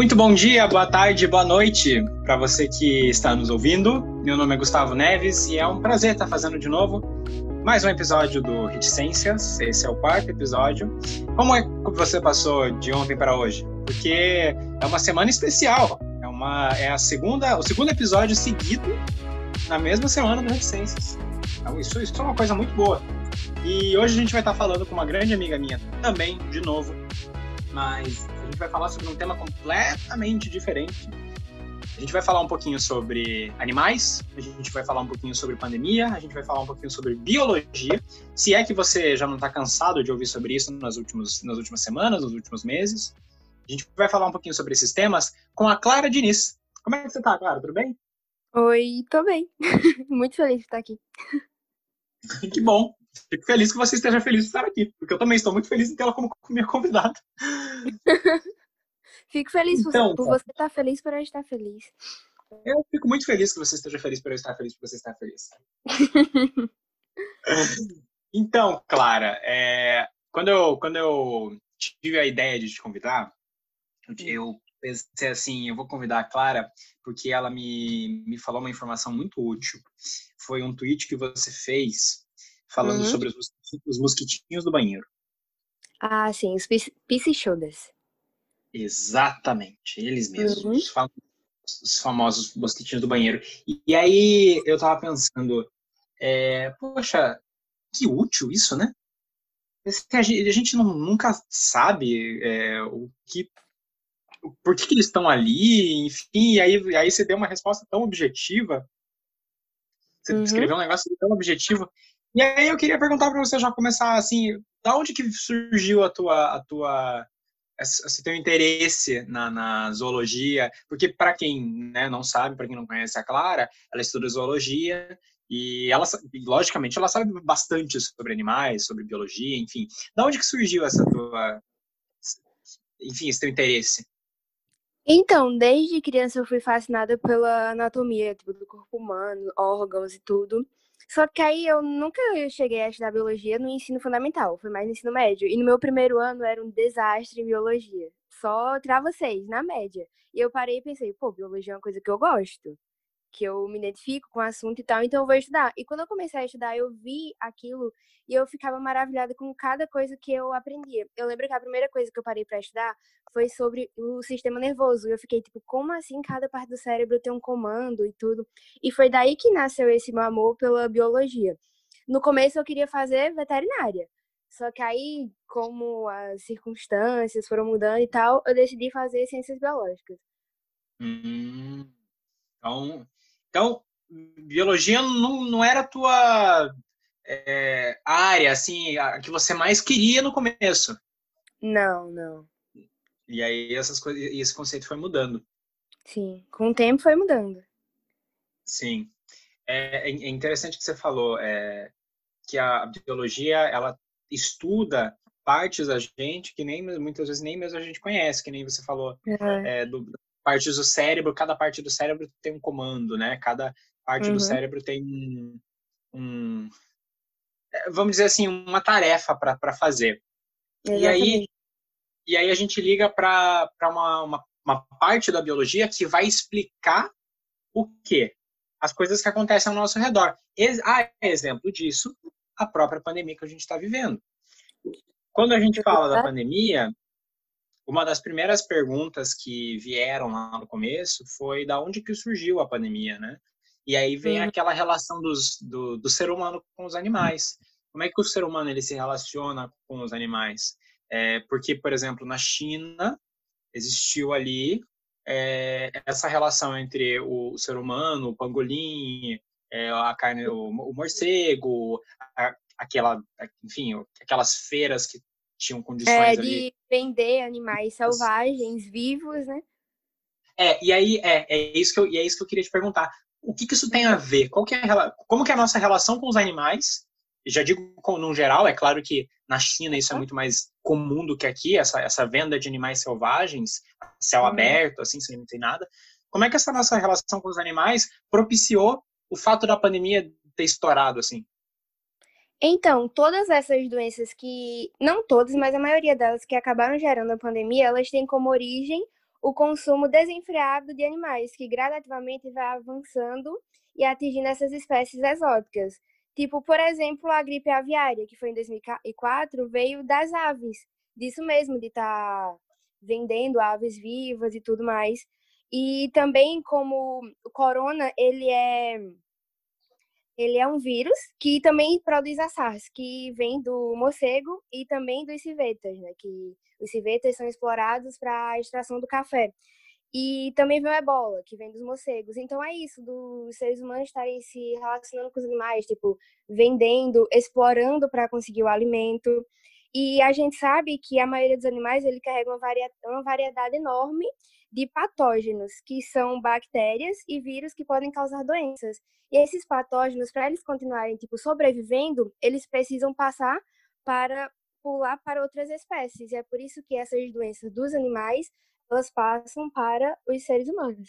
Muito bom dia, boa tarde, boa noite para você que está nos ouvindo. Meu nome é Gustavo Neves e é um prazer estar fazendo de novo mais um episódio do Reticências. Esse é o quarto episódio. Como é que você passou de ontem para hoje? Porque é uma semana especial. É uma é a segunda, o segundo episódio seguido na mesma semana do Reticências. Então isso, isso é uma coisa muito boa. E hoje a gente vai estar falando com uma grande amiga minha também, de novo, mas gente vai falar sobre um tema completamente diferente. A gente vai falar um pouquinho sobre animais, a gente vai falar um pouquinho sobre pandemia, a gente vai falar um pouquinho sobre biologia. Se é que você já não está cansado de ouvir sobre isso nas, últimos, nas últimas semanas, nos últimos meses. A gente vai falar um pouquinho sobre esses temas com a Clara Diniz. Como é que você está, Clara? Tudo bem? Oi, tô bem. Muito feliz de estar aqui. que bom. Fico feliz que você esteja feliz de estar aqui, porque eu também estou muito feliz em tê-la como minha convidada. Fico feliz então, por você estar feliz por eu estar feliz. Eu fico muito feliz que você esteja feliz por eu estar feliz por você estar feliz. então, Clara, é, quando, eu, quando eu tive a ideia de te convidar, eu pensei assim, eu vou convidar a Clara porque ela me, me falou uma informação muito útil. Foi um tweet que você fez falando uhum. sobre os, os mosquitinhos do banheiro. Ah, sim, os piscichudas. Exatamente, eles mesmos, uhum. os, fam os, famosos mosquitinhos do banheiro. E, e aí eu tava pensando, é, poxa, que útil isso, né? A gente, a gente não, nunca sabe é, o que por que, que eles estão ali, enfim, e aí, aí você deu uma resposta tão objetiva, você uhum. descreveu um negócio tão objetivo, e aí eu queria perguntar para você já começar assim, da onde que surgiu a tua a tua esse teu interesse na, na zoologia? Porque para quem né, não sabe, para quem não conhece a Clara, ela estuda zoologia e ela, logicamente, ela sabe bastante sobre animais, sobre biologia, enfim. Da onde que surgiu essa tua, enfim, esse teu interesse? Então, desde criança eu fui fascinada pela anatomia, tipo, do corpo humano, órgãos e tudo. Só que aí eu nunca cheguei a estudar biologia no ensino fundamental, foi mais no ensino médio. E no meu primeiro ano era um desastre em biologia. Só tirava seis, na média. E eu parei e pensei, pô, biologia é uma coisa que eu gosto que eu me identifico com o assunto e tal, então eu vou estudar. E quando eu comecei a estudar, eu vi aquilo e eu ficava maravilhada com cada coisa que eu aprendia. Eu lembro que a primeira coisa que eu parei para estudar foi sobre o sistema nervoso. Eu fiquei tipo, como assim cada parte do cérebro tem um comando e tudo? E foi daí que nasceu esse meu amor pela biologia. No começo eu queria fazer veterinária. Só que aí, como as circunstâncias foram mudando e tal, eu decidi fazer ciências biológicas. Hum, então, então, biologia não, não era a tua é, área, assim, a que você mais queria no começo. Não, não. E aí essas coisas, esse conceito foi mudando. Sim, com o tempo foi mudando. Sim. É, é, é interessante que você falou é, que a biologia, ela estuda partes da gente que nem muitas vezes nem mesmo a gente conhece, que nem você falou é. do, partes do cérebro, cada parte do cérebro tem um comando, né? Cada parte uhum. do cérebro tem um, um, é, vamos dizer assim, uma tarefa para fazer. Exatamente. E aí, e aí a gente liga para uma, uma, uma parte da biologia que vai explicar o quê? As coisas que acontecem ao nosso redor. A exemplo disso, a própria pandemia que a gente está vivendo. Quando a gente fala da pandemia, uma das primeiras perguntas que vieram lá no começo foi da onde que surgiu a pandemia, né? E aí vem aquela relação dos, do, do ser humano com os animais. Como é que o ser humano ele se relaciona com os animais? É, porque, por exemplo, na China existiu ali é, essa relação entre o ser humano, o pangolim, é, a carne, o, o morcego, a, aquela, enfim, aquelas feiras que tinham condições é, de ali. vender animais selvagens vivos, né? É, e aí é, é isso que eu, e é isso que eu queria te perguntar. O que, que isso tem a ver? Qual que é a, como que é a nossa relação com os animais? Já digo no geral, é claro que na China isso é muito mais comum do que aqui, essa, essa venda de animais selvagens, céu uhum. aberto, assim, sem, sem nada. Como é que essa nossa relação com os animais propiciou o fato da pandemia ter estourado, assim? Então, todas essas doenças que, não todas, mas a maioria delas que acabaram gerando a pandemia, elas têm como origem o consumo desenfreado de animais, que gradativamente vai avançando e atingindo essas espécies exóticas. Tipo, por exemplo, a gripe aviária, que foi em 2004, veio das aves, disso mesmo, de estar tá vendendo aves vivas e tudo mais. E também como o corona, ele é ele é um vírus que também produz a SARS, que vem do morcego e também dos civetas, né? Que os civetas são explorados para a extração do café. E também vem o ebola, que vem dos morcegos. Então é isso, dos seres humanos estarem se relacionando com os animais, tipo, vendendo, explorando para conseguir o alimento. E a gente sabe que a maioria dos animais ele carrega uma, uma variedade enorme de patógenos, que são bactérias e vírus que podem causar doenças. E esses patógenos, para eles continuarem tipo sobrevivendo, eles precisam passar para pular para outras espécies. E é por isso que essas doenças dos animais elas passam para os seres humanos.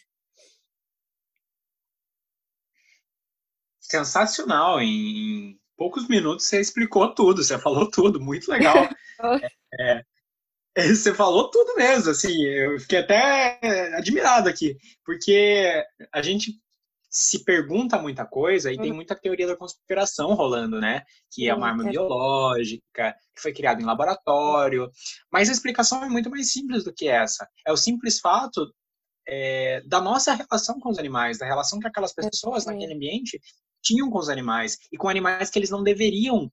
Sensacional! Em poucos minutos você explicou tudo, você falou tudo, muito legal. é, é, você falou tudo mesmo, assim, eu fiquei até admirado aqui, porque a gente se pergunta muita coisa e tem uhum. muita teoria da conspiração rolando, né? Que é uma arma biológica, que foi criada em laboratório. Mas a explicação é muito mais simples do que essa. É o simples fato é, da nossa relação com os animais, da relação que aquelas pessoas naquele ambiente tinham com os animais e com animais que eles não deveriam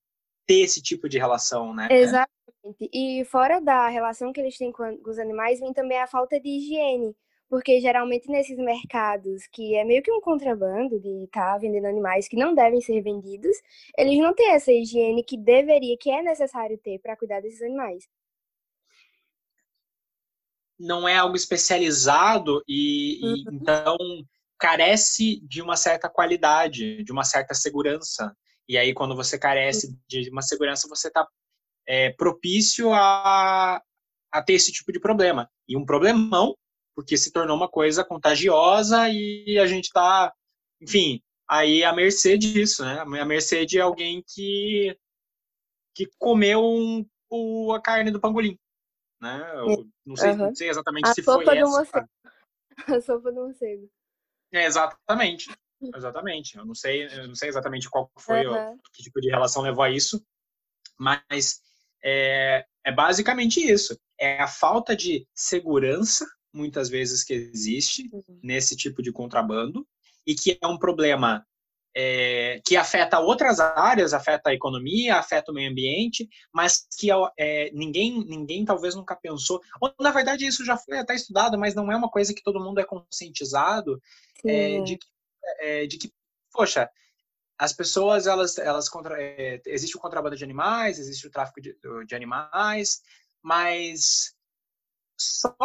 ter esse tipo de relação, né? Exatamente. E fora da relação que eles têm com os animais, vem também a falta de higiene porque geralmente nesses mercados, que é meio que um contrabando de estar tá vendendo animais que não devem ser vendidos, eles não têm essa higiene que deveria, que é necessário ter para cuidar desses animais. Não é algo especializado e, uhum. e então carece de uma certa qualidade, de uma certa segurança. E aí, quando você carece de uma segurança, você está é, propício a, a ter esse tipo de problema. E um problemão porque se tornou uma coisa contagiosa e a gente está, enfim, aí à mercê disso, né? A mercê de alguém que, que comeu um, o, a carne do pangolim, né? Não sei, uhum. não sei exatamente a se foi essa. Morcego. A sopa do morcego. É, exatamente. Exatamente. Eu não sei, eu não sei exatamente qual foi uhum. o, que tipo de relação levou a isso, mas é, é basicamente isso. É a falta de segurança muitas vezes que existe uhum. nesse tipo de contrabando e que é um problema é, que afeta outras áreas, afeta a economia, afeta o meio ambiente, mas que é, ninguém, ninguém talvez nunca pensou. Ou, na verdade, isso já foi até estudado, mas não é uma coisa que todo mundo é conscientizado é, de, é, de que, poxa, as pessoas, elas, elas contra, é, existe o contrabando de animais, existe o tráfico de, de animais, mas só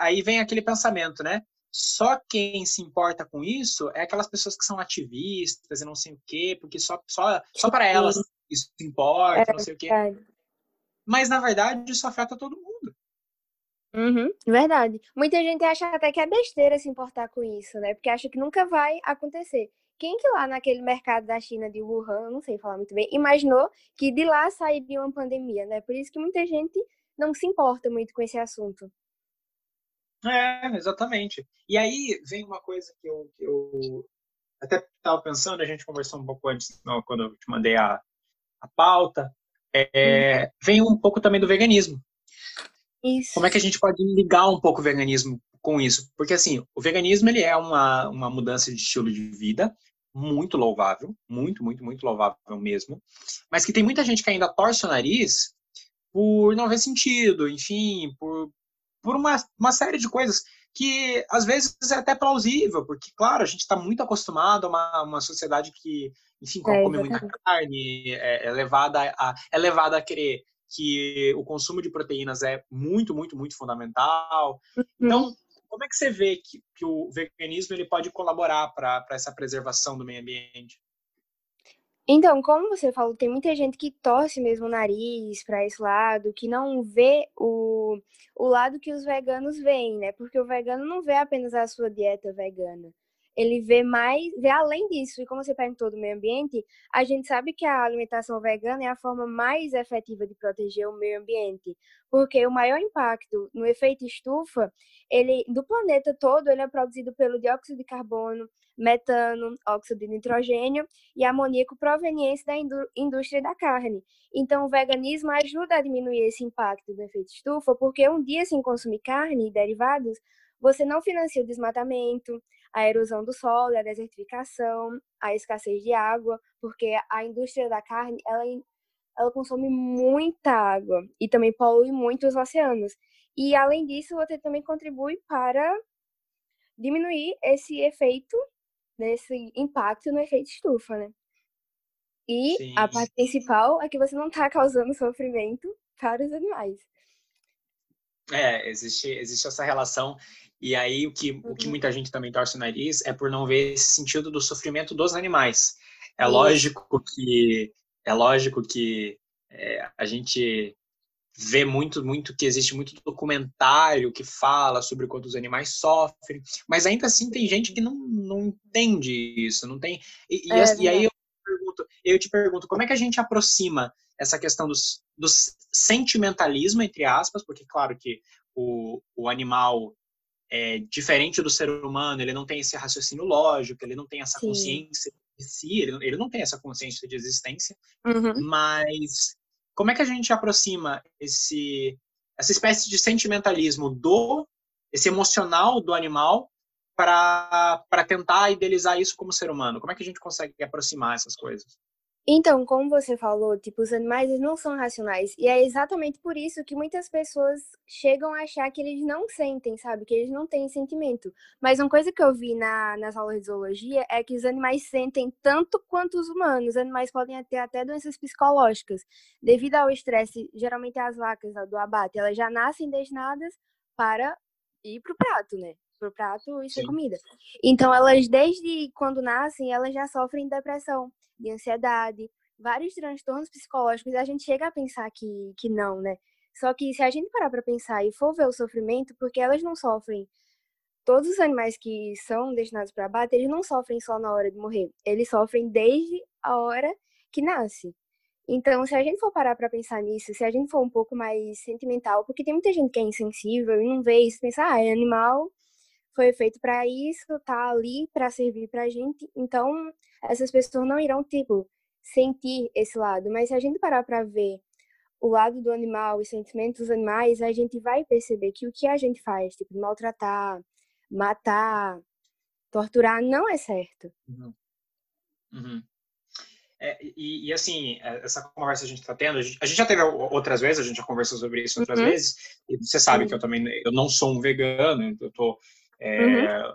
aí vem aquele pensamento, né? Só quem se importa com isso é aquelas pessoas que são ativistas e não sei o quê, porque só, só, só para elas isso importa, é, não sei o quê. Mas, na verdade, isso afeta todo mundo. Uhum, verdade. Muita gente acha até que é besteira se importar com isso, né? Porque acha que nunca vai acontecer. Quem que lá naquele mercado da China de Wuhan, não sei falar muito bem, imaginou que de lá sairia uma pandemia, né? Por isso que muita gente não se importa muito com esse assunto. É, exatamente. E aí vem uma coisa que eu, que eu até estava pensando, a gente conversou um pouco antes, quando eu te mandei a, a pauta, é, hum. vem um pouco também do veganismo. Isso. Como é que a gente pode ligar um pouco o veganismo com isso? Porque, assim, o veganismo ele é uma, uma mudança de estilo de vida muito louvável, muito, muito, muito louvável mesmo, mas que tem muita gente que ainda torce o nariz por não ver sentido, enfim, por, por uma, uma série de coisas que às vezes é até plausível, porque, claro, a gente está muito acostumado a uma, uma sociedade que, enfim, é, come muita carne, é, é, levada a, é levada a querer que o consumo de proteínas é muito, muito, muito fundamental. Uhum. Então, como é que você vê que, que o veganismo ele pode colaborar para essa preservação do meio ambiente? Então, como você falou, tem muita gente que torce mesmo o nariz para esse lado, que não vê o, o lado que os veganos veem, né? Porque o vegano não vê apenas a sua dieta vegana. Ele vê mais, vê além disso. E como você perguntou do meio ambiente, a gente sabe que a alimentação vegana é a forma mais efetiva de proteger o meio ambiente, porque o maior impacto no efeito estufa, ele do planeta todo, ele é produzido pelo dióxido de carbono, metano, óxido de nitrogênio e amoníaco provenientes da indústria da carne. Então, o veganismo ajuda a diminuir esse impacto do efeito estufa, porque um dia sem consumir carne e derivados, você não financia o desmatamento, a erosão do solo, a desertificação, a escassez de água, porque a indústria da carne, ela, ela consome muita água e também polui muito os oceanos. E, além disso, você também contribui para diminuir esse efeito, desse impacto no efeito estufa, né? E Sim. a parte principal é que você não está causando sofrimento para os animais. É, existe, existe essa relação e aí o que, o que uhum. muita gente também torce o nariz é por não ver esse sentido do sofrimento dos animais. É lógico que é lógico que é, a gente vê muito muito que existe muito documentário que fala sobre quanto os animais sofrem, mas ainda assim tem gente que não, não entende isso, não tem. E, é, e, e aí eu, pergunto, eu te pergunto, como é que a gente aproxima essa questão dos, do sentimentalismo, entre aspas, porque claro que o, o animal é, diferente do ser humano, ele não tem esse raciocínio lógico, ele não tem essa Sim. consciência de si, ele, ele, não tem essa consciência de existência, uhum. mas como é que a gente aproxima esse essa espécie de sentimentalismo do esse emocional do animal para tentar idealizar isso como ser humano? Como é que a gente consegue aproximar essas coisas? Então, como você falou, tipo, os animais não são racionais. E é exatamente por isso que muitas pessoas chegam a achar que eles não sentem, sabe? Que eles não têm sentimento. Mas uma coisa que eu vi na, nas aulas de zoologia é que os animais sentem tanto quanto os humanos. Os animais podem ter até doenças psicológicas. Devido ao estresse, geralmente as vacas do abate, elas já nascem destinadas para ir pro prato, né? Pro prato e ser comida. Então, elas, desde quando nascem, elas já sofrem depressão de ansiedade, vários transtornos psicológicos, a gente chega a pensar que, que não, né? Só que se a gente parar para pensar e for ver o sofrimento, porque elas não sofrem, todos os animais que são destinados para abate, eles não sofrem só na hora de morrer, eles sofrem desde a hora que nasce. Então, se a gente for parar para pensar nisso, se a gente for um pouco mais sentimental, porque tem muita gente que é insensível e não vê isso, pensa, ah, é animal, foi feito para isso, tá ali para servir pra gente. Então, essas pessoas não irão, tipo, sentir esse lado. Mas se a gente parar para ver o lado do animal, os sentimentos dos animais, a gente vai perceber que o que a gente faz, tipo, maltratar, matar, torturar, não é certo. Uhum. Uhum. É, e, e, assim, é, essa conversa a gente está tendo, a gente, a gente, já teve outras vezes, a gente já conversou sobre isso outras uhum. vezes, e você sabe que eu também, eu não sou um vegano, eu tô é, uhum.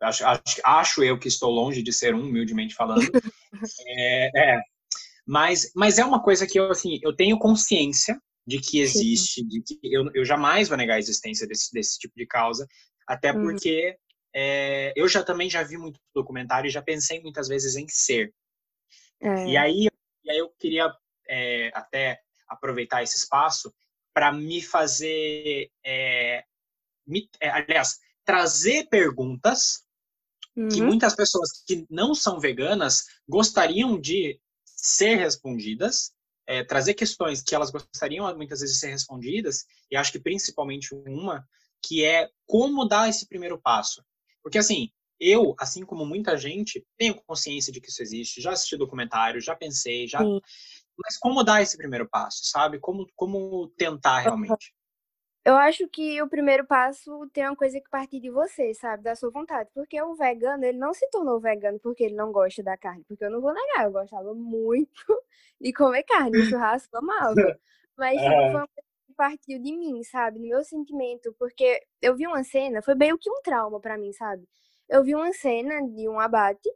acho, acho, acho, eu que estou longe de ser um, humildemente falando. é, é, mas, mas é uma coisa que eu, assim, eu tenho consciência de que existe, Sim. de que eu, eu jamais vou negar a existência desse, desse tipo de causa, até uhum. porque é, eu já também já vi muito documentário e já pensei muitas vezes em ser. É. E, aí, e aí eu queria é, até aproveitar esse espaço para me fazer, é, me, é, aliás, trazer perguntas uhum. que muitas pessoas que não são veganas gostariam de ser respondidas, é, trazer questões que elas gostariam muitas vezes de ser respondidas, e acho que principalmente uma, que é como dar esse primeiro passo. Porque assim, eu, assim como muita gente, tenho consciência de que isso existe, já assisti documentário, já pensei, já. Sim. Mas como dar esse primeiro passo, sabe? Como, como tentar realmente? Eu acho que o primeiro passo tem uma coisa que partir de você, sabe? Da sua vontade. Porque o vegano, ele não se tornou vegano porque ele não gosta da carne. Porque eu não vou negar, eu gostava muito de comer carne. O churrasco amava. Mas tipo, foi uma coisa que partiu de mim, sabe? No meu sentimento. Porque eu vi uma cena, foi meio que um trauma para mim, sabe? Eu vi uma cena de um abate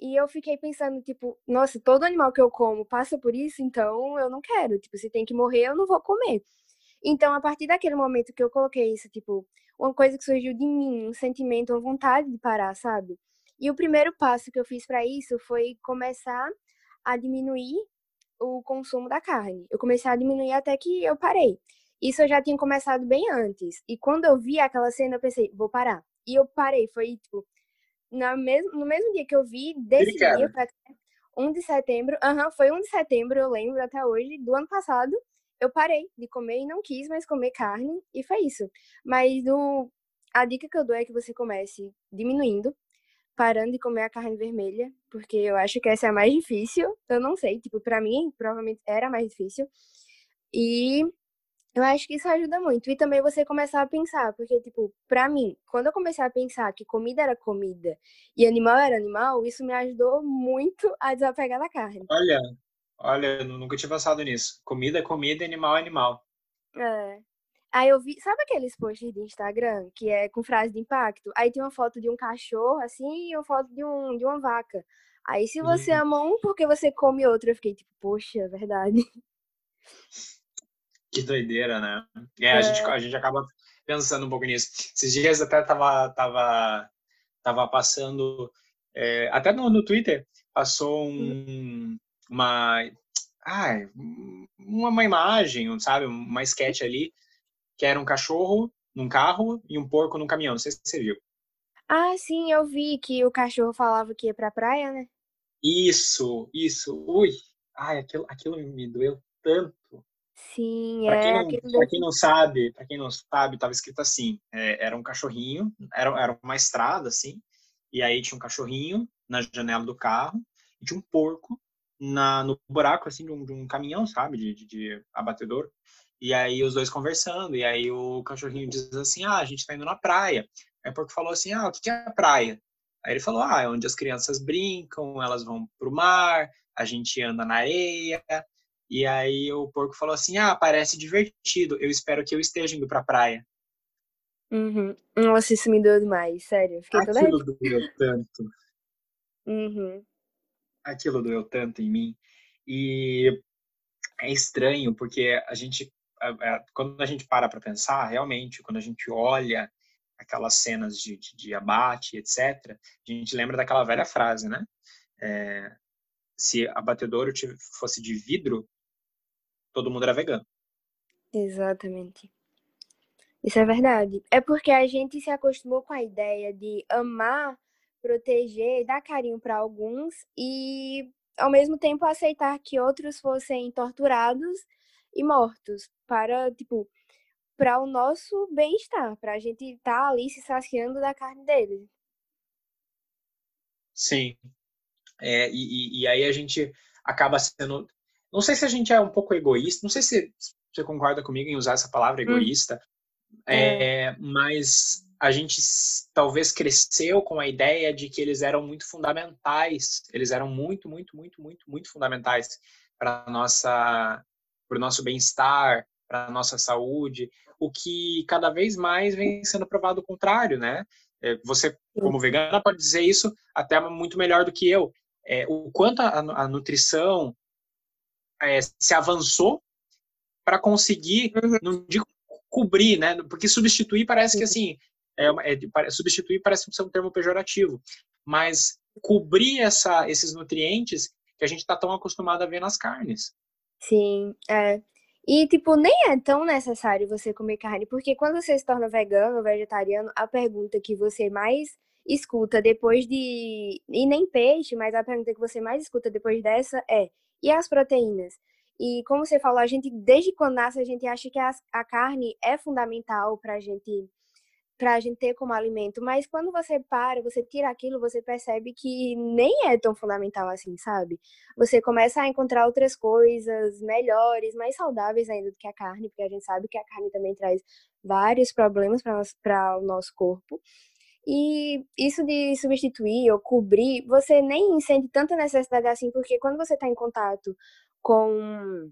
e eu fiquei pensando, tipo, nossa, todo animal que eu como passa por isso, então eu não quero. Tipo, se tem que morrer, eu não vou comer. Então, a partir daquele momento que eu coloquei isso, tipo, uma coisa que surgiu de mim, um sentimento, uma vontade de parar, sabe? E o primeiro passo que eu fiz para isso foi começar a diminuir o consumo da carne. Eu comecei a diminuir até que eu parei. Isso eu já tinha começado bem antes. E quando eu vi aquela cena, eu pensei, vou parar. E eu parei, foi tipo, na mes no mesmo dia que eu vi, desse dia, pra 1 de setembro, uhum, foi 1 de setembro, eu lembro até hoje, do ano passado, eu parei de comer e não quis mais comer carne, e foi isso. Mas a dica que eu dou é que você comece diminuindo, parando de comer a carne vermelha, porque eu acho que essa é a mais difícil. Eu não sei, tipo, para mim, provavelmente era mais difícil. E eu acho que isso ajuda muito. E também você começar a pensar, porque, tipo, pra mim, quando eu comecei a pensar que comida era comida e animal era animal, isso me ajudou muito a desapegar da carne. Olha, olha, eu nunca tinha pensado nisso. Comida é comida animal é animal. É. Aí eu vi, sabe aqueles posts de Instagram que é com frase de impacto? Aí tem uma foto de um cachorro, assim, e uma foto de, um, de uma vaca. Aí se você hum. ama um, porque você come outro? Eu fiquei tipo, poxa, é verdade. Que doideira, né? É, é. A, gente, a gente acaba pensando um pouco nisso. Esses dias até tava, tava, tava passando, é, até no, no Twitter, passou um, uma, ah, uma, uma imagem, sabe? Uma sketch ali, que era um cachorro num carro e um porco num caminhão. Não sei se você viu. Ah, sim, eu vi que o cachorro falava que ia pra praia, né? Isso, isso. Ui, ai, aquilo, aquilo me doeu tanto. Sim, pra quem é. Não, pra quem não sabe, para quem não sabe, estava escrito assim: é, era um cachorrinho, era, era uma estrada assim, e aí tinha um cachorrinho na janela do carro e tinha um porco na, no buraco assim de um, de um caminhão, sabe, de, de, de, abatedor. E aí os dois conversando, e aí o cachorrinho diz assim: ah, a gente está indo na praia. Aí o porco falou assim: ah, o que é a praia? Aí ele falou: ah, é onde as crianças brincam, elas vão pro mar, a gente anda na areia, e aí o porco falou assim: Ah, parece divertido. Eu espero que eu esteja indo pra praia. Uhum. Nossa, isso me deu demais, sério. Fiquei toda Aquilo doeu tanto. Uhum. Aquilo doeu tanto em mim. E é estranho, porque a gente, quando a gente para para pensar, realmente, quando a gente olha aquelas cenas de, de, de, abate, etc., a gente lembra daquela velha frase, né? É, se abatedouro fosse de vidro, todo mundo era vegano. Exatamente. Isso é verdade. É porque a gente se acostumou com a ideia de amar, proteger, dar carinho para alguns e ao mesmo tempo aceitar que outros fossem torturados e mortos para, tipo, para o nosso bem-estar, para a gente estar tá ali se saciando da carne deles. Sim. É, e, e, aí a gente acaba sendo não sei se a gente é um pouco egoísta, não sei se você concorda comigo em usar essa palavra hum. egoísta, hum. é, mas a gente talvez cresceu com a ideia de que eles eram muito fundamentais, eles eram muito, muito, muito, muito, muito fundamentais para nossa, para o nosso bem-estar, para a nossa saúde, o que cada vez mais vem sendo provado o contrário, né? É, você, como vegana, pode dizer isso até muito melhor do que eu. É, o quanto a, a nutrição, é, se avançou para conseguir, uhum. não digo cobrir, né? Porque substituir parece que assim, é, é, substituir parece ser um termo pejorativo, mas cobrir essa, esses nutrientes que a gente está tão acostumado a ver nas carnes. Sim, é. E, tipo, nem é tão necessário você comer carne, porque quando você se torna vegano ou vegetariano, a pergunta que você mais escuta depois de. E nem peixe, mas a pergunta que você mais escuta depois dessa é: e as proteínas? E como você falou, a gente, desde quando nasce, a gente acha que a, a carne é fundamental para a gente para a gente ter como alimento, mas quando você para, você tira aquilo, você percebe que nem é tão fundamental assim, sabe? Você começa a encontrar outras coisas melhores, mais saudáveis ainda do que a carne, porque a gente sabe que a carne também traz vários problemas para o nosso corpo. E isso de substituir ou cobrir, você nem sente tanta necessidade assim, porque quando você está em contato com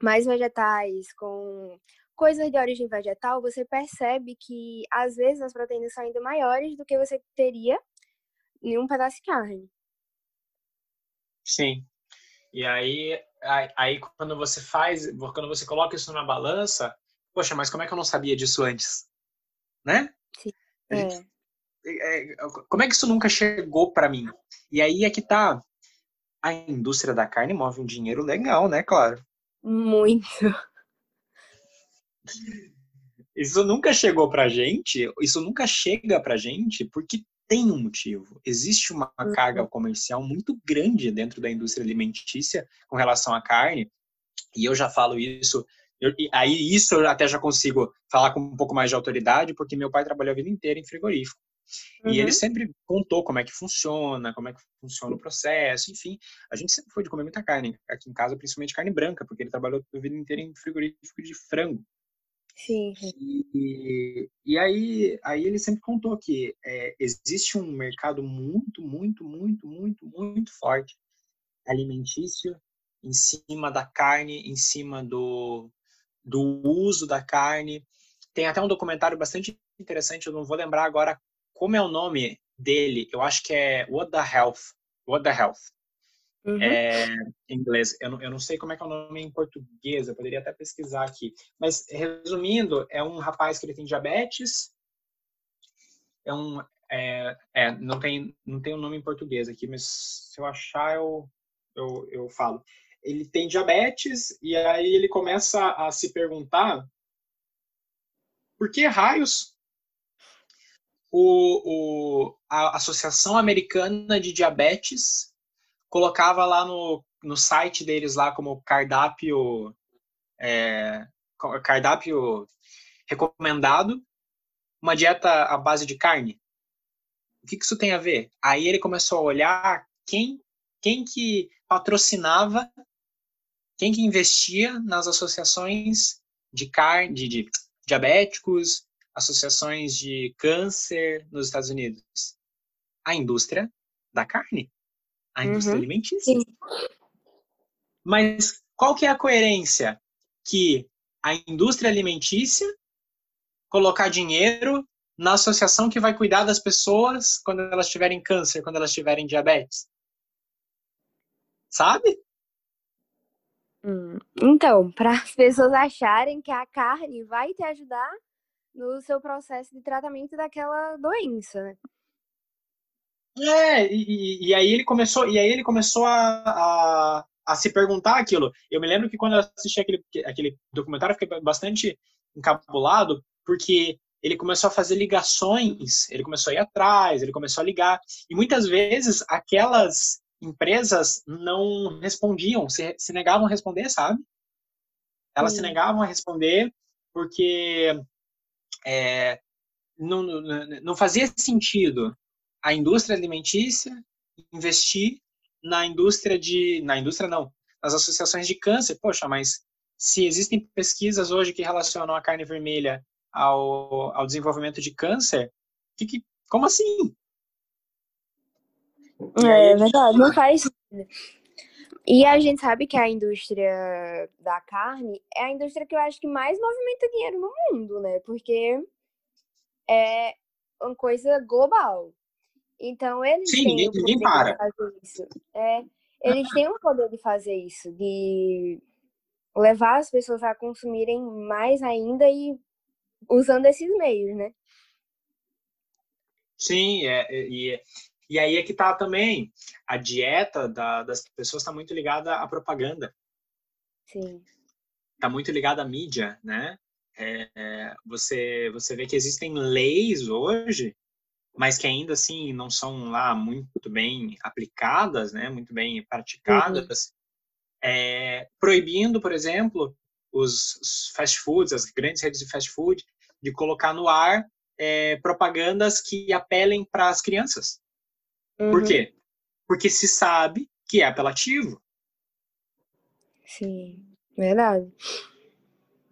mais vegetais, com coisas de origem vegetal, você percebe que às vezes as proteínas são ainda maiores do que você teria em um pedaço de carne. Sim. E aí, aí quando você faz, quando você coloca isso na balança, poxa, mas como é que eu não sabia disso antes? Né? Sim. É. É, como é que isso nunca chegou para mim? E aí é que tá. A indústria da carne move um dinheiro legal, né, claro? Muito. Isso nunca chegou pra gente, isso nunca chega pra gente porque tem um motivo. Existe uma uhum. carga comercial muito grande dentro da indústria alimentícia com relação à carne, e eu já falo isso. Eu, aí isso eu até já consigo falar com um pouco mais de autoridade, porque meu pai trabalhou a vida inteira em frigorífico. Uhum. E ele uhum. sempre contou como é que funciona, como é que funciona o processo, enfim. A gente sempre foi de comer muita carne, aqui em casa, principalmente carne branca, porque ele trabalhou a vida inteira em frigorífico de frango. Sim. E, e aí, aí ele sempre contou que é, existe um mercado muito, muito, muito, muito, muito forte alimentício em cima da carne, em cima do, do uso da carne. Tem até um documentário bastante interessante, eu não vou lembrar agora como é o nome dele. Eu acho que é What the Health. What the Health. Uhum. É, em inglês. Eu não, eu não sei como é que é o nome em português, eu poderia até pesquisar aqui. Mas, resumindo, é um rapaz que ele tem diabetes. É um. É, é, não tem não tem o um nome em português aqui, mas se eu achar eu, eu, eu falo. Ele tem diabetes e aí ele começa a se perguntar por que raios o, o, a Associação Americana de Diabetes colocava lá no, no site deles lá como cardápio é, cardápio recomendado uma dieta à base de carne. O que, que isso tem a ver? Aí ele começou a olhar quem quem que patrocinava, quem que investia nas associações de carne, de, de diabéticos, associações de câncer nos Estados Unidos? A indústria da carne a indústria uhum. alimentícia. Sim. Mas qual que é a coerência? Que a indústria alimentícia colocar dinheiro na associação que vai cuidar das pessoas quando elas tiverem câncer, quando elas tiverem diabetes. Sabe? Hum. Então, para as pessoas acharem que a carne vai te ajudar no seu processo de tratamento daquela doença, né? É, e, e, aí ele começou, e aí ele começou a, a, a, se perguntar aquilo. Eu me lembro que quando eu assisti aquele, aquele documentário, eu fiquei bastante encabulado, porque ele começou a fazer ligações, ele começou a ir atrás, ele começou a ligar. E muitas vezes aquelas empresas não respondiam, se, se negavam a responder, sabe? Elas se negavam a responder porque é, não, não, não fazia sentido a indústria alimentícia investir na indústria de. Na indústria não, nas associações de câncer. Poxa, mas se existem pesquisas hoje que relacionam a carne vermelha ao, ao desenvolvimento de câncer, que, que, como assim? É verdade, não faz E a gente sabe que a indústria da carne é a indústria que eu acho que mais movimenta dinheiro no mundo, né? Porque é uma coisa global. Então, eles Sim, têm ninguém, o poder ninguém para. de fazer isso. É, eles têm o poder de fazer isso, de levar as pessoas a consumirem mais ainda e usando esses meios, né? Sim, é, é e, e aí é que tá também a dieta da, das pessoas está muito ligada à propaganda. Sim. Está muito ligada à mídia, né? É, é, você você vê que existem leis hoje mas que ainda assim não são lá muito bem aplicadas, né, muito bem praticadas, uhum. é, proibindo, por exemplo, os fast foods, as grandes redes de fast food, de colocar no ar é, propagandas que apelem para as crianças. Uhum. Por quê? Porque se sabe que é apelativo. Sim, verdade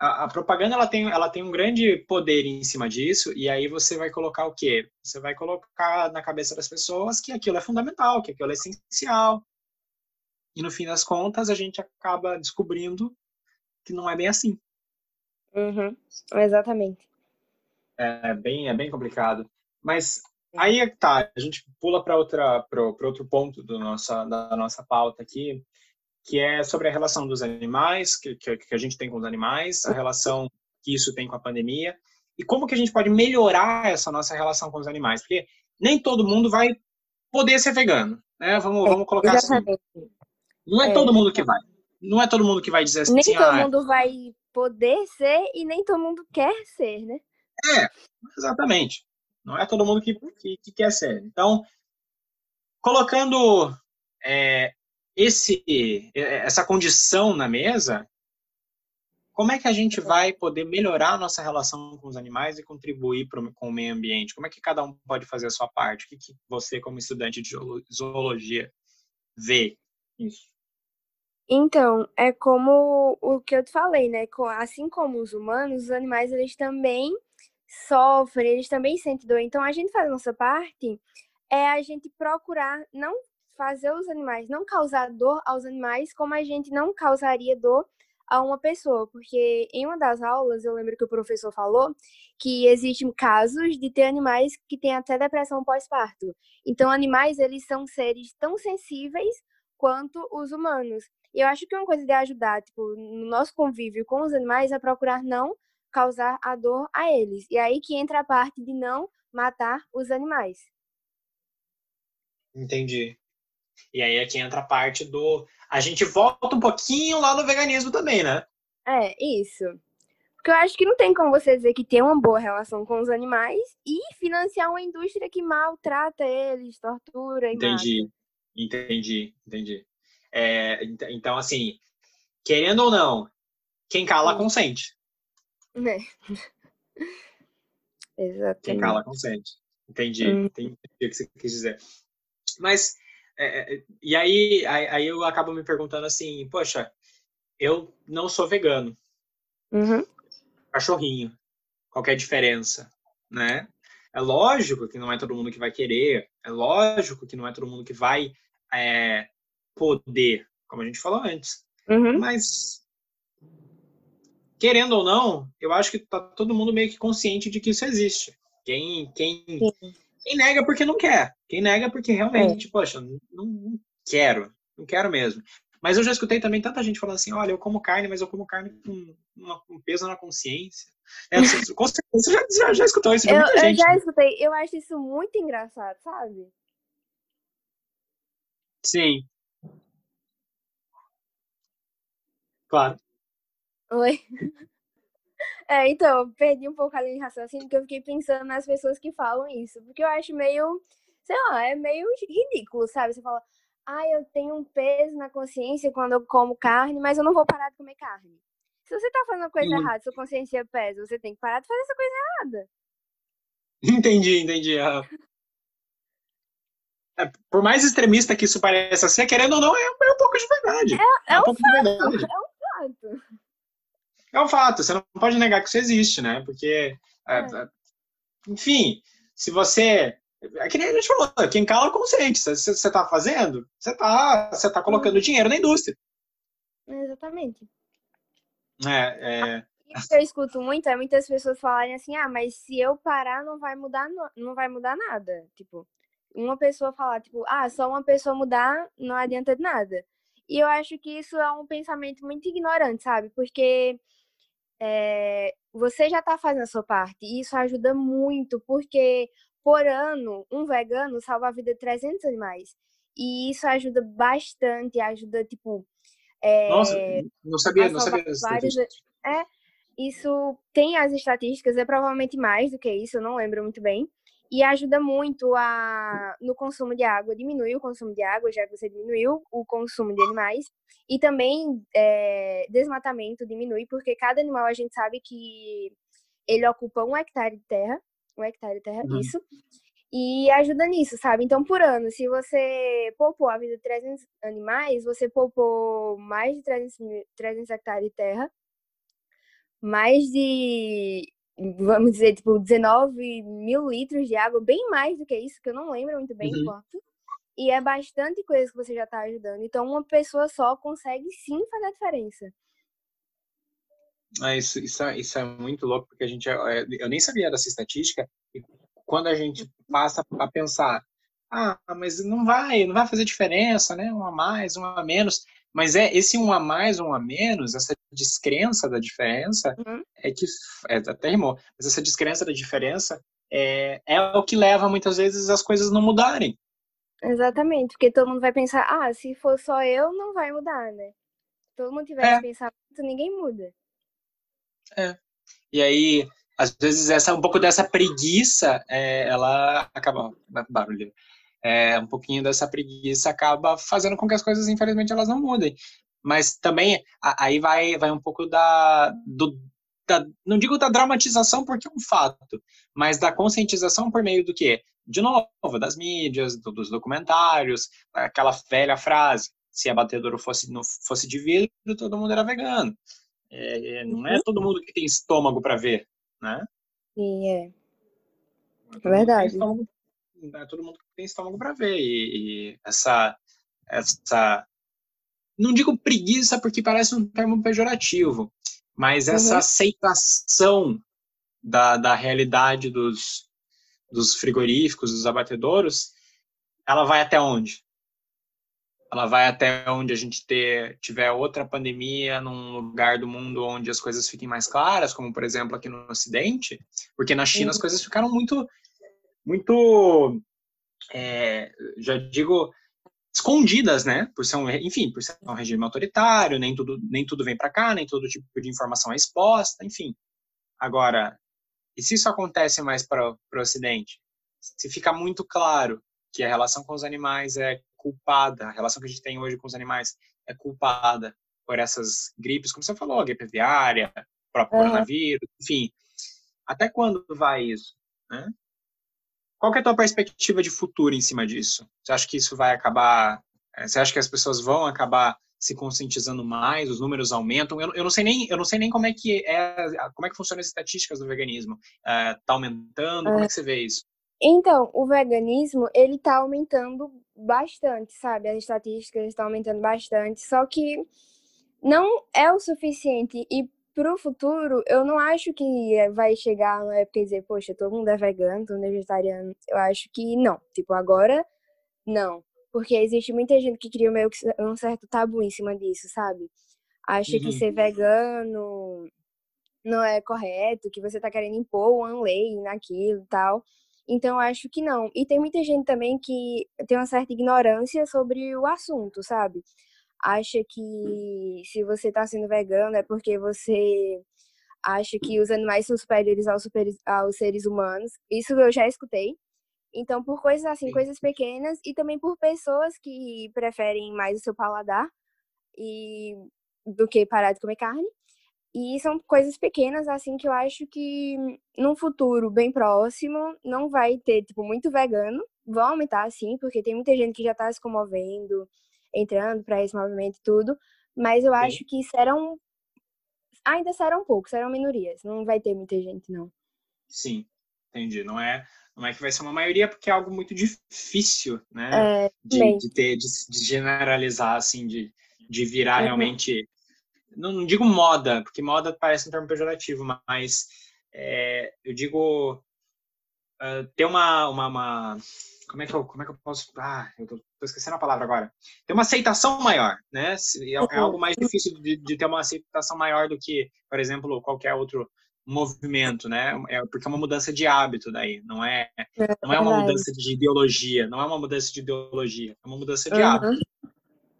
a, a, propaganda ela tem, ela tem um grande poder em cima disso, e aí você vai colocar o quê? Você vai colocar na cabeça das pessoas que aquilo é fundamental, que aquilo é essencial. E no fim das contas, a gente acaba descobrindo que não é bem assim. Uhum, exatamente. É bem, é bem complicado. Mas aí é tá, a gente pula para outro ponto do nossa, da nossa pauta aqui, que é sobre a relação dos animais, que, que, que, a gente tem com os animais, a relação que isso tem com a pandemia, e como que a gente pode melhorar essa nossa relação com os animais, porque nem todo mundo vai poder ser vegano, né? Vamos, vamos colocar assim. Não é, é, todo mundo que vai. Não é todo mundo que vai dizer assim. Nem todo ah, mundo vai poder ser e nem todo mundo quer ser, né? É, exatamente. Não é todo mundo que, que, que quer ser. Então, colocando é, esse, essa condição na mesa, como é que a gente vai poder melhorar a nossa relação com os animais e contribuir pro, com o meio ambiente? Como é que cada um pode fazer a sua parte? O que, que você, como estudante de zoologia, vê isso? Então, é como o que eu te falei, né? Assim como os humanos, os animais eles também sofrem, eles também sentem dor. Então, a gente faz a nossa parte é a gente procurar não fazer os animais, não causar dor aos animais, como a gente não causaria dor a uma pessoa, porque em uma das aulas eu lembro que o professor falou que existem casos de ter animais que têm até depressão pós-parto. Então, animais eles são seres tão sensíveis quanto os humanos. E eu acho que uma coisa de ajudar, tipo, no nosso convívio com os animais é procurar não causar a dor a eles. E aí que entra a parte de não matar os animais. Entendi. E aí é que entra a parte do. A gente volta um pouquinho lá no veganismo também, né? É, isso. Porque eu acho que não tem como você dizer que tem uma boa relação com os animais e financiar uma indústria que maltrata eles, tortura e Entendi, mata. entendi, entendi. É, então, assim, querendo ou não, quem cala, consente. É. Exatamente. Quem cala, consente. Entendi, hum. entendi o que você quis dizer. Mas é, é, e aí, aí, aí, eu acabo me perguntando assim, poxa, eu não sou vegano. Uhum. Cachorrinho. Qual é a diferença, né? É lógico que não é todo mundo que vai querer, é lógico que não é todo mundo que vai é, poder, como a gente falou antes. Uhum. Mas, querendo ou não, eu acho que tá todo mundo meio que consciente de que isso existe. Quem, quem, quem nega porque não quer. Quem nega porque realmente, é. poxa, não, não, quero. Não quero mesmo. Mas eu já escutei também tanta gente falando assim: olha, eu como carne, mas eu como carne com um peso na consciência. É, com certeza você já, já, já escutou isso de eu, muita gente. Eu já escutei. Eu acho isso muito engraçado, sabe? Sim. Claro. Oi. É, então, perdi um pouco a linha de raciocínio, porque eu fiquei pensando nas pessoas que falam isso. Porque eu acho meio, sei lá, é meio ridículo, sabe? Você fala, ah, eu tenho um peso na consciência quando eu como carne, mas eu não vou parar de comer carne. Se você tá fazendo coisa errada, sua consciência pesa, você tem que parar de fazer essa coisa errada. Entendi, entendi. É, por mais extremista que isso pareça ser, querendo ou não, é, é um pouco de verdade. É, é, é um, um fato, é um fato. É um fato, você não pode negar que isso existe, né? Porque, é. é. enfim, se você. É que nem a gente falou, quem cala é consciente. Se você está fazendo, você está você tá colocando uhum. dinheiro na indústria. Exatamente. É, é... O que eu escuto muito é muitas pessoas falarem assim, ah, mas se eu parar não vai mudar, não vai mudar nada. Tipo, uma pessoa falar, tipo, ah, só uma pessoa mudar não adianta de nada. E eu acho que isso é um pensamento muito ignorante, sabe? Porque é, você já está fazendo a sua parte. E isso ajuda muito, porque por ano, um vegano salva a vida de 300 animais. E isso ajuda bastante, ajuda, tipo. É, Nossa, não sabia, não sabia vários, É, isso tem as estatísticas, é provavelmente mais do que isso, eu não lembro muito bem e ajuda muito a, no consumo de água, diminui o consumo de água, já que você diminuiu o consumo de animais, e também é, desmatamento diminui, porque cada animal a gente sabe que ele ocupa um hectare de terra, um hectare de terra, uhum. isso, e ajuda nisso, sabe? Então, por ano, se você poupou a vida de 300 animais, você poupou mais de 300, 300 hectares de terra, mais de vamos dizer, tipo, 19 mil litros de água, bem mais do que isso, que eu não lembro muito bem uhum. quanto. E é bastante coisa que você já está ajudando. Então, uma pessoa só consegue sim fazer a diferença. Ah, isso, isso, é, isso é muito louco, porque a gente. É, eu nem sabia dessa estatística, e quando a gente passa a pensar, ah, mas não vai, não vai fazer diferença, né? Um a mais, um a menos. Mas é esse um a mais, um a menos, essa descrença da diferença, uhum. é que. É, até rimou, mas essa descrença da diferença é, é o que leva muitas vezes as coisas não mudarem. Exatamente, porque todo mundo vai pensar, ah, se for só eu, não vai mudar, né? Se todo mundo tiver é. esse pensamento, ninguém muda. É. E aí, às vezes essa um pouco dessa preguiça, é, ela acaba barulho. É, um pouquinho dessa preguiça acaba fazendo com que as coisas, infelizmente, elas não mudem. Mas também aí vai, vai um pouco da, do, da, não digo da dramatização porque é um fato, mas da conscientização por meio do quê? De novo, das mídias, do, dos documentários, aquela velha frase, se a batedouro fosse, não fosse de vidro, todo mundo era vegano. É, é não é todo mundo que tem estômago para ver, né? Sim, é. É verdade. Não é todo mundo que tem estômago para ver. E, e, essa, essa. Não digo preguiça porque parece um termo pejorativo, mas essa uhum. aceitação da, da realidade dos, dos frigoríficos, dos abatedouros, ela vai até onde? Ela vai até onde a gente ter, tiver outra pandemia num lugar do mundo onde as coisas fiquem mais claras, como por exemplo aqui no Ocidente, porque na China uhum. as coisas ficaram muito, muito, é, já digo, escondidas, né? Por ser um, enfim, por ser um regime autoritário, nem tudo, nem tudo vem para cá, nem todo tipo de informação é exposta, enfim. Agora, e se isso acontece mais para o Ocidente? Se fica muito claro que a relação com os animais é culpada, a relação que a gente tem hoje com os animais é culpada por essas gripes, como você falou, a gripe aviária, o próprio uhum. coronavírus, enfim. Até quando vai isso? Né? Qual é a tua perspectiva de futuro em cima disso? Você acha que isso vai acabar? Eh, você acha que as pessoas vão acabar se conscientizando mais? Os números aumentam? Eu, eu não sei nem, eu não sei nem como é que é, como é que funcionam as estatísticas do veganismo. Está eh, aumentando? Como é que você vê isso? Então, o veganismo ele está aumentando bastante, sabe? As estatísticas estão aumentando bastante. Só que não é o suficiente e pro futuro, eu não acho que vai chegar uma época e dizer, poxa, todo mundo é vegano, todo mundo é vegetariano. Eu acho que não. Tipo, agora, não. Porque existe muita gente que cria meio que um certo tabu em cima disso, sabe? Acha uhum. que ser vegano não é correto, que você tá querendo impor uma lei naquilo e tal. Então, eu acho que não. E tem muita gente também que tem uma certa ignorância sobre o assunto, sabe? Acha que se você está sendo vegano é porque você acha que os animais são superiores aos, super, aos seres humanos. Isso eu já escutei. Então, por coisas assim, Sim. coisas pequenas e também por pessoas que preferem mais o seu paladar e do que parar de comer carne. E são coisas pequenas assim que eu acho que num futuro bem próximo não vai ter tipo muito vegano, vão aumentar sim, porque tem muita gente que já está se comovendo, entrando para esse movimento e tudo, mas eu Sim. acho que serão ainda serão poucos, serão minorias, não vai ter muita gente não. Sim, entendi. Não é não é que vai ser uma maioria porque é algo muito difícil, né? É, de, de, ter de, de, generalizar assim, de, de virar uhum. realmente não, não, digo moda, porque moda parece um termo pejorativo, mas é, eu digo uh, ter uma, uma, uma como é que eu, como é que eu posso, ah, eu tô, tô esquecendo a palavra agora. Tem uma aceitação maior, né? É, é algo mais difícil de, de, ter uma aceitação maior do que, por exemplo, qualquer outro movimento, né? É porque é uma mudança de hábito daí, não é, não é uma mudança de ideologia, não é uma mudança de ideologia, é uma mudança de uhum. hábito.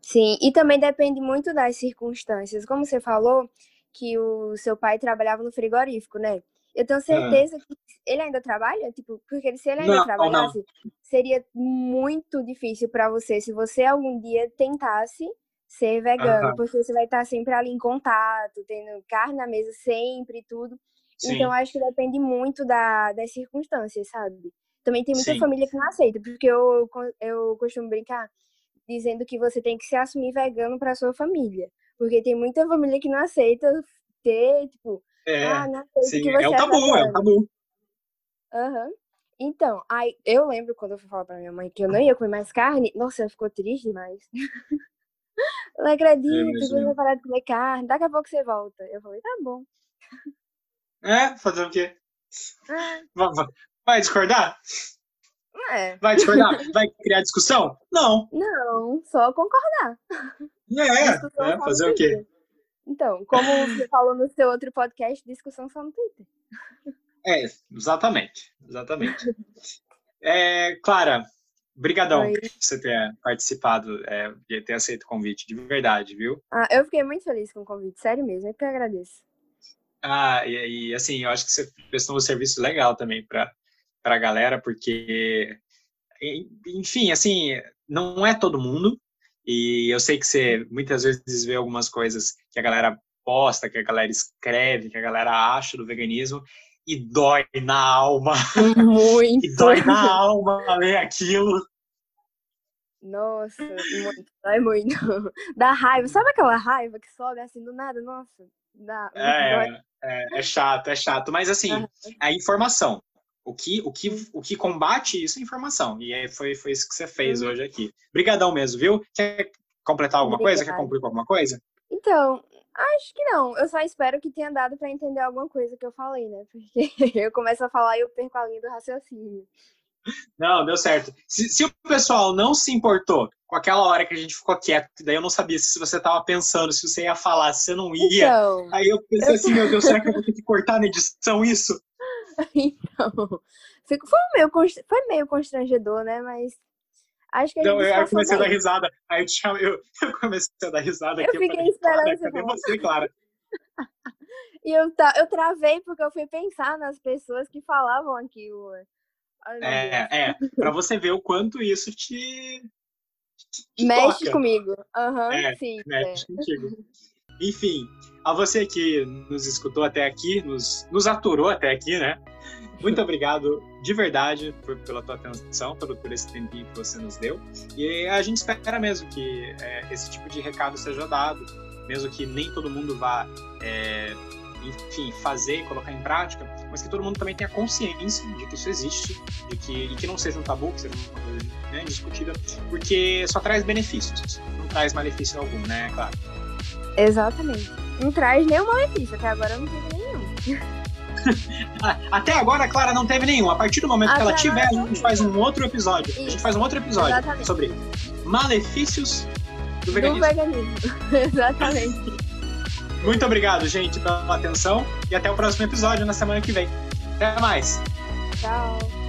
Sim, e também depende muito das circunstâncias. Como você falou que o seu pai trabalhava no frigorífico, né? Eu tenho certeza que ele ainda trabalha, tipo, porque se ele ainda não, trabalhasse, não. seria muito difícil para você se você algum dia tentasse ser vegano, uhum. porque você vai estar sempre ali em contato, tendo carne na mesa sempre e tudo. Sim. Então acho que depende muito da, das circunstâncias, sabe? Também tem muita Sim. família que não aceita, porque eu, eu costumo brincar dizendo que você tem que se assumir vegano para sua família, porque tem muita família que não aceita ter, tipo, é, ah, não sim, é o tabu, é o tabu. Aham. Uhum. Então, aí eu lembro quando eu fui falar pra minha mãe que eu não ia comer mais carne, nossa, ela ficou triste demais. não acredito você vai parar de comer carne, daqui a pouco você volta. Eu falei, tá bom. É, fazer o quê? É. Vai discordar? É. Vai discordar? Vai criar discussão? Não. Não, só concordar. É, é fazer o quê? Então, como você falou no seu outro podcast, discussão só no Twitter. É, exatamente. Exatamente. É, Clara, brigadão por você ter participado é, e ter aceito o convite, de verdade, viu? Ah, eu fiquei muito feliz com o convite, sério mesmo, eu que agradeço. Ah, e, e, assim, eu acho que você prestou um serviço legal também para a galera, porque, enfim, assim, não é todo mundo, e eu sei que você muitas vezes vê algumas coisas que a galera posta, que a galera escreve, que a galera acha do veganismo, e dói na alma. Muito. e dói na alma ler aquilo. Nossa, muito, dói muito. Dá raiva. Sabe aquela raiva que sobe assim do nada? Nossa, dá. É, é, é chato, é chato. Mas assim, a informação. O que, o, que, o que combate isso é informação. E foi, foi isso que você fez hoje aqui. Obrigadão mesmo, viu? Quer completar alguma Obrigada. coisa? Quer concluir com alguma coisa? Então, Acho que não. Eu só espero que tenha dado para entender alguma coisa que eu falei, né? Porque eu começo a falar e eu perco a linha do raciocínio. Não, deu certo. Se, se, o pessoal não se importou com aquela hora que a gente ficou quieto, daí eu não sabia se você estava pensando, se você ia falar, se você não ia. Então, aí eu pensei eu... assim, meu Deus, será que eu vou ter que cortar na edição isso? Então, foi meio, foi meio constrangedor, né? Mas Acho que a Não, eu, eu comecei a dar risada. Aí eu, eu, eu, comecei a dar risada eu aqui. Fiquei eu esperando cadê você, Clara? e eu, tá, eu travei porque eu fui pensar nas pessoas que falavam aquilo. Ai, é, é, pra você ver o quanto isso te. te mexe toca. comigo. Uhum, é, sim. Mexe é. contigo. Enfim, a você que nos escutou até aqui, nos, nos aturou até aqui, né? Muito obrigado de verdade por, pela tua atenção, pelo, por esse tempinho que você nos deu. E a gente espera mesmo que é, esse tipo de recado seja dado, mesmo que nem todo mundo vá, é, enfim, fazer e colocar em prática, mas que todo mundo também tenha consciência de que isso existe, de que, e que não seja um tabu, que seja uma coisa né, discutida, porque só traz benefícios, não traz malefício algum, né, claro. Exatamente. Não traz nenhum malefício, até agora não teve nenhum. Até agora a Clara não teve nenhum. A partir do momento Até que ela tiver, a gente faz um outro episódio. Isso. A gente faz um outro episódio Exatamente. sobre malefícios do veganismo. Do veganismo. Exatamente. Muito obrigado, gente, pela atenção e até o próximo episódio na semana que vem. Até mais. Tchau.